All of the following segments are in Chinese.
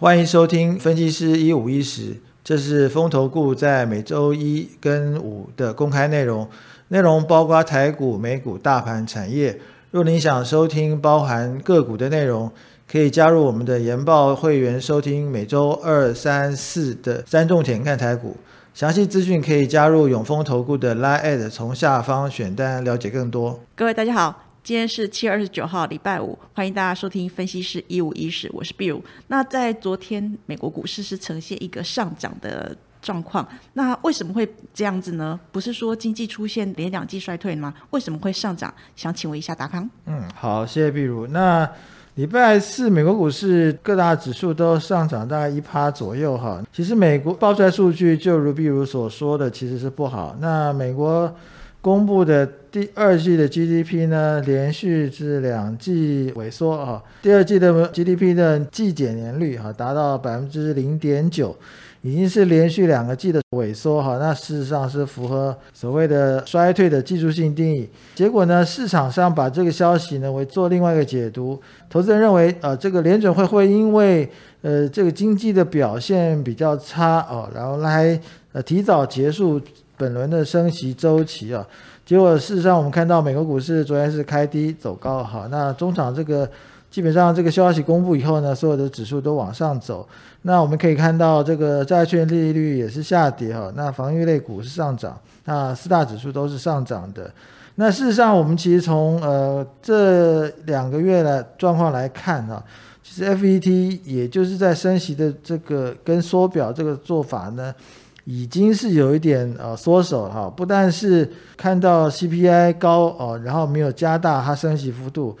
欢迎收听分析师一五一十，这是风投顾在每周一跟五的公开内容，内容包括台股、美股、大盘、产业。若您想收听包含个股的内容，可以加入我们的研报会员收听每周二、三、四的三重点看台股。详细资讯可以加入永丰投顾的 Line，从下方选单了解更多。各位大家好，今天是七月二十九号，礼拜五，欢迎大家收听分析师一五一十，我是 Bill。那在昨天美国股市是呈现一个上涨的状况，那为什么会这样子呢？不是说经济出现连两季衰退吗？为什么会上涨？想请问一下达康。嗯，好，谢谢碧如。那礼拜四，美国股市各大指数都上涨大概一趴左右哈。其实美国报出来数据，就如比如所说的，其实是不好。那美国公布的第二季的 GDP 呢，连续是两季萎缩啊。第二季的 GDP 的季减年率哈，达到百分之零点九。已经是连续两个季的萎缩哈，那事实上是符合所谓的衰退的技术性定义。结果呢，市场上把这个消息呢为做另外一个解读，投资人认为啊这个联准会会因为呃这个经济的表现比较差哦，然后来呃提早结束本轮的升息周期啊。结果事实上我们看到美国股市昨天是开低走高哈，那中场这个。基本上这个消息公布以后呢，所有的指数都往上走。那我们可以看到，这个债券利率也是下跌哈。那防御类股是上涨，那四大指数都是上涨的。那事实上，我们其实从呃这两个月的状况来看哈，其实 FET 也就是在升息的这个跟缩表这个做法呢，已经是有一点呃缩手哈。不但是看到 CPI 高哦，然后没有加大它升息幅度。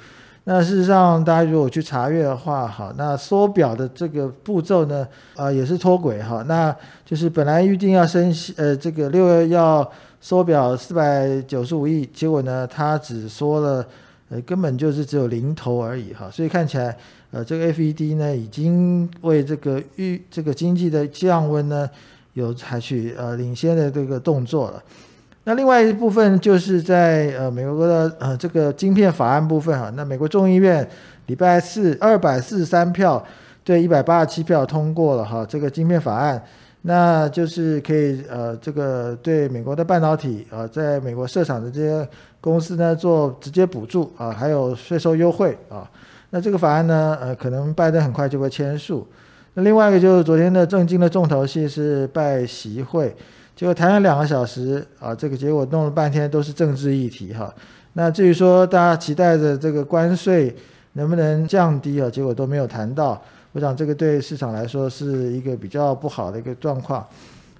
那事实上，大家如果去查阅的话，好，那缩表的这个步骤呢，啊，也是脱轨哈。那就是本来预定要升息，呃，这个六月要缩表四百九十五亿，结果呢，它只缩了，呃，根本就是只有零头而已哈。所以看起来，呃，这个 FED 呢，已经为这个预这个经济的降温呢，有采取呃领先的这个动作了。那另外一部分就是在呃美国的呃这个晶片法案部分哈，那美国众议院礼拜四二百四十三票对一百八十七票通过了哈这个晶片法案，那就是可以呃这个对美国的半导体啊在美国设厂的这些公司呢做直接补助啊，还有税收优惠啊。那这个法案呢呃可能拜登很快就会签署。另外一个就是昨天的正经的重头戏是拜习会。结果谈了两个小时啊，这个结果弄了半天都是政治议题哈。那至于说大家期待着这个关税能不能降低啊，结果都没有谈到。我想这个对市场来说是一个比较不好的一个状况。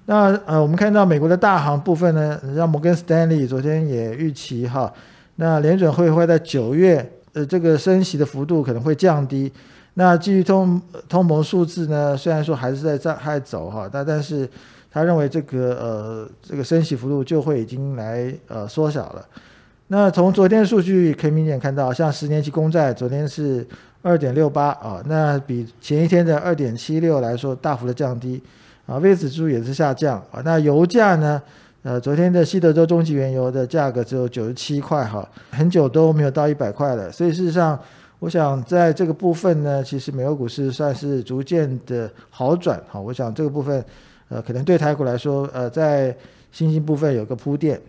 那呃，我们看到美国的大行部分呢，像摩根斯丹利昨天也预期哈，那联准会会在九月呃这个升息的幅度可能会降低。那基于通通膨数字呢，虽然说还是在在还走哈，但但是。他认为这个呃这个升息幅度就会已经来呃缩小了。那从昨天数据可以明显看到，像十年期公债昨天是二点六八啊，那比前一天的二点七六来说大幅的降低啊。位指数也是下降啊。那油价呢？呃，昨天的西德州中级原油的价格只有九十七块哈，很久都没有到一百块了。所以事实上，我想在这个部分呢，其实美国股市算是逐渐的好转哈。我想这个部分。呃，可能对台股来说，呃，在新兴部分有个铺垫。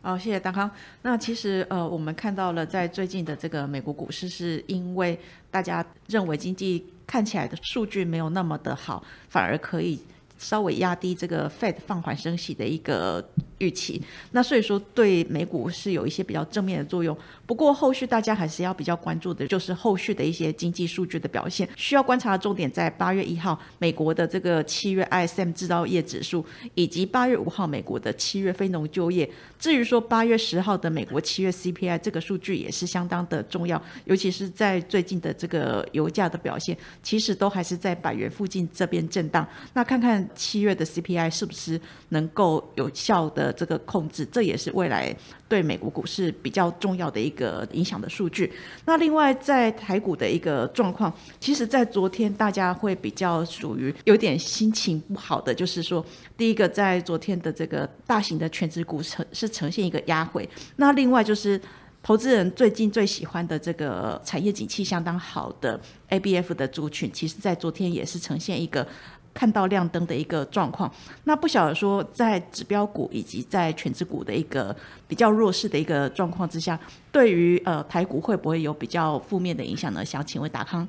好，谢谢大康。那其实呃，我们看到了在最近的这个美国股市，是因为大家认为经济看起来的数据没有那么的好，反而可以。稍微压低这个 Fed 放缓升息的一个预期，那所以说对美股是有一些比较正面的作用。不过后续大家还是要比较关注的，就是后续的一些经济数据的表现。需要观察的重点在八月一号美国的这个七月 ISM 制造业指数，以及八月五号美国的七月非农就业。至于说八月十号的美国七月 CPI 这个数据也是相当的重要，尤其是在最近的这个油价的表现，其实都还是在百元附近这边震荡。那看看。七月的 CPI 是不是能够有效的这个控制？这也是未来对美国股市比较重要的一个影响的数据。那另外在台股的一个状况，其实，在昨天大家会比较属于有点心情不好的，就是说，第一个在昨天的这个大型的全职股呈是呈现一个压回。那另外就是投资人最近最喜欢的这个产业景气相当好的 ABF 的族群，其实在昨天也是呈现一个。看到亮灯的一个状况，那不晓得说在指标股以及在全指股的一个比较弱势的一个状况之下，对于呃台股会不会有比较负面的影响呢？想请问达康。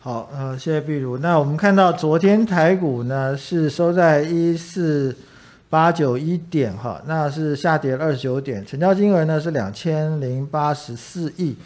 好，呃，谢谢碧如。那我们看到昨天台股呢是收在一四八九一点哈，那是下跌二十九点，成交金额呢是两千零八十四亿，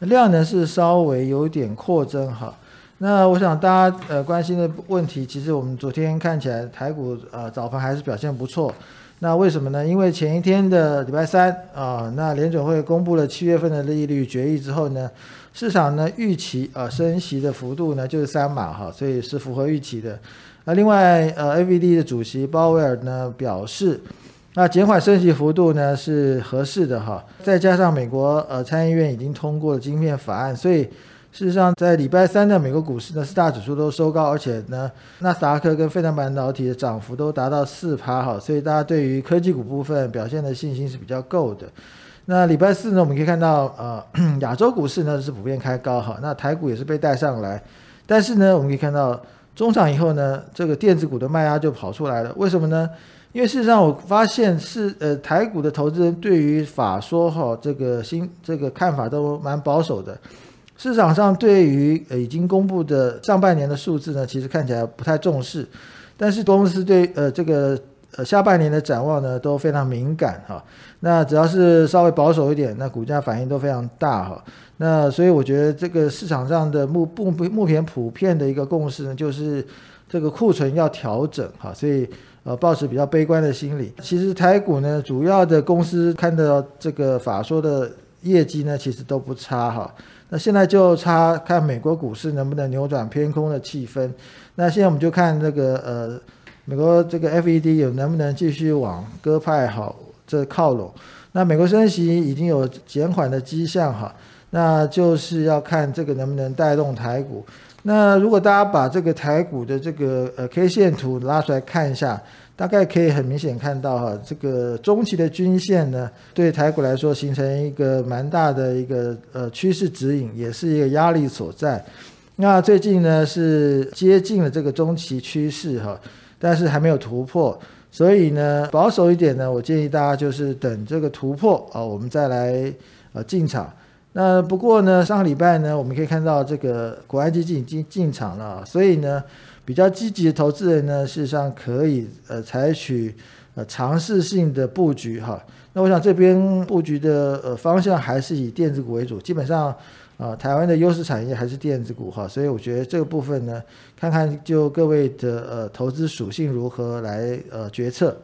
量呢是稍微有点扩增哈。那我想大家呃关心的问题，其实我们昨天看起来台股呃早盘还是表现不错。那为什么呢？因为前一天的礼拜三啊，那联准会公布了七月份的利率决议之后呢，市场呢预期啊升息的幅度呢就是三码哈，所以是符合预期的。那另外呃 A V D 的主席鲍威尔呢表示，那减缓升息幅度呢是合适的哈，再加上美国呃参议院已经通过了晶片法案，所以。事实上，在礼拜三的美国股市呢，四大指数都收高，而且呢，纳斯达克跟费城半导体的涨幅都达到四趴哈，所以大家对于科技股部分表现的信心是比较够的。那礼拜四呢，我们可以看到，呃，亚洲股市呢是普遍开高哈，那台股也是被带上来，但是呢，我们可以看到中场以后呢，这个电子股的卖压就跑出来了，为什么呢？因为事实上我发现是呃台股的投资人对于法说哈这个新这个看法都蛮保守的。市场上对于呃已经公布的上半年的数字呢，其实看起来不太重视，但是公司对呃这个呃下半年的展望呢都非常敏感哈。那只要是稍微保守一点，那股价反应都非常大哈。那所以我觉得这个市场上的目不目目前普遍的一个共识呢，就是这个库存要调整哈。所以呃保持比较悲观的心理。其实台股呢，主要的公司看到这个法说的业绩呢，其实都不差哈。那现在就差看美国股市能不能扭转偏空的气氛。那现在我们就看这个呃，美国这个 FED 有能不能继续往鸽派好这靠拢。那美国升息已经有减缓的迹象哈，那就是要看这个能不能带动台股。那如果大家把这个台股的这个呃 K 线图拉出来看一下。大概可以很明显看到哈，这个中期的均线呢，对台股来说形成一个蛮大的一个呃趋势指引，也是一个压力所在。那最近呢是接近了这个中期趋势哈，但是还没有突破，所以呢保守一点呢，我建议大家就是等这个突破啊，我们再来呃进场。那不过呢，上个礼拜呢，我们可以看到这个国安基金已经进场了，所以呢。比较积极的投资人呢，事实上可以呃采取呃尝试性的布局哈。那我想这边布局的呃方向还是以电子股为主，基本上啊台湾的优势产业还是电子股哈。所以我觉得这个部分呢，看看就各位的呃投资属性如何来呃决策。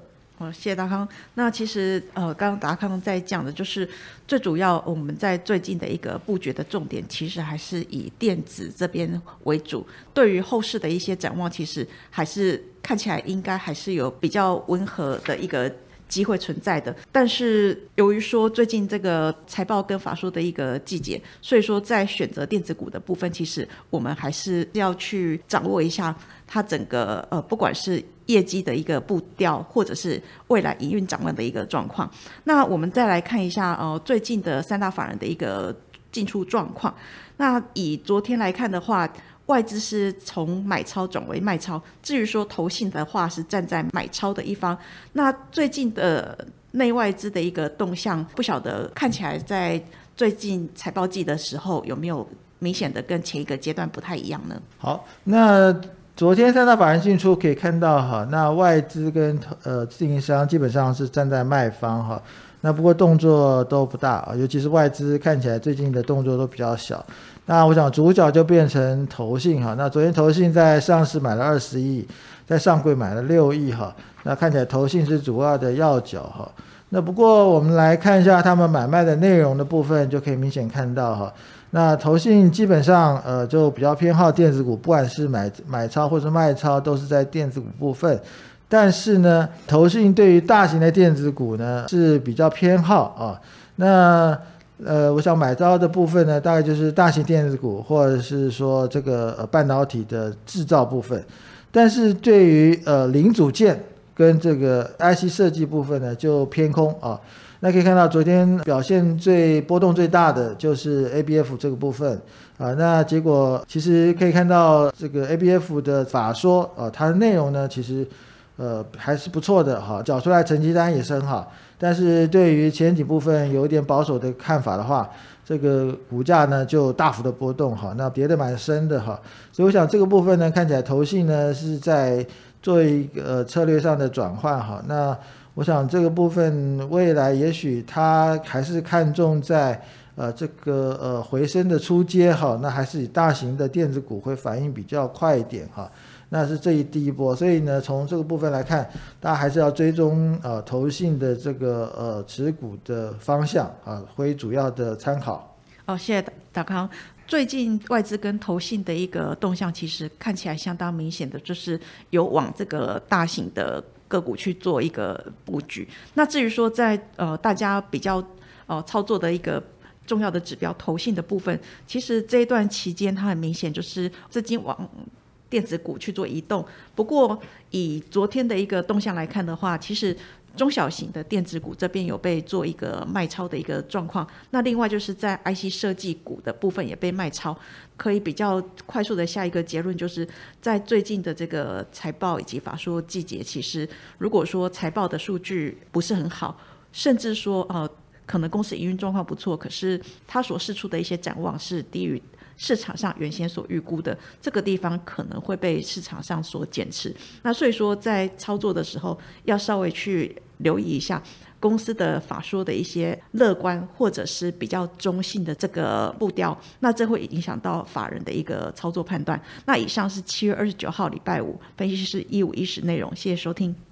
谢谢达康。那其实呃，刚刚达康在讲的，就是最主要我们在最近的一个布局的重点，其实还是以电子这边为主。对于后市的一些展望，其实还是看起来应该还是有比较温和的一个机会存在的。但是由于说最近这个财报跟法说的一个季节，所以说在选择电子股的部分，其实我们还是要去掌握一下它整个呃，不管是。业绩的一个步调，或者是未来营运展望的一个状况。那我们再来看一下，呃，最近的三大法人的一个进出状况。那以昨天来看的话，外资是从买超转为卖超。至于说投信的话，是站在买超的一方。那最近的内外资的一个动向，不晓得看起来在最近财报季的时候，有没有明显的跟前一个阶段不太一样呢？好，那。昨天三大法人进出可以看到哈，那外资跟呃自营商基本上是站在卖方哈，那不过动作都不大啊，尤其是外资看起来最近的动作都比较小。那我想主角就变成投信哈，那昨天投信在上市买了二十亿，在上柜买了六亿哈，那看起来投信是主要的要角哈。那不过我们来看一下他们买卖的内容的部分，就可以明显看到哈。那投信基本上，呃，就比较偏好电子股，不管是买买超或是卖超，都是在电子股部分。但是呢，投信对于大型的电子股呢是比较偏好啊。那呃，我想买到的部分呢，大概就是大型电子股，或者是说这个呃半导体的制造部分。但是对于呃零组件跟这个 IC 设计部分呢，就偏空啊。那可以看到昨天表现最波动最大的就是 ABF 这个部分啊，那结果其实可以看到这个 ABF 的法说啊，它的内容呢其实呃还是不错的哈，缴出来成绩单也是很好，但是对于前几部分有点保守的看法的话，这个股价呢就大幅的波动哈，那跌得蛮深的哈，所以我想这个部分呢看起来投信呢是在做一个策略上的转换哈，那。我想这个部分未来也许它还是看重在呃这个呃回升的出阶哈，那还是以大型的电子股会反应比较快一点哈，那是这一第一波，所以呢从这个部分来看，大家还是要追踪呃投信的这个呃持股的方向啊，会主要的参考。哦，谢谢达康。最近外资跟投信的一个动向，其实看起来相当明显的，就是有往这个大型的。个股去做一个布局。那至于说在呃大家比较呃操作的一个重要的指标投信的部分，其实这一段期间它很明显就是资金往电子股去做移动。不过以昨天的一个动向来看的话，其实。中小型的电子股这边有被做一个卖超的一个状况，那另外就是在 IC 设计股的部分也被卖超，可以比较快速的下一个结论，就是在最近的这个财报以及法说季节，其实如果说财报的数据不是很好，甚至说呃可能公司营运状况不错，可是它所释出的一些展望是低于。市场上原先所预估的这个地方可能会被市场上所减持，那所以说在操作的时候要稍微去留意一下公司的法说的一些乐观或者是比较中性的这个步调，那这会影响到法人的一个操作判断。那以上是七月二十九号礼拜五分析师一五一十内容，谢谢收听。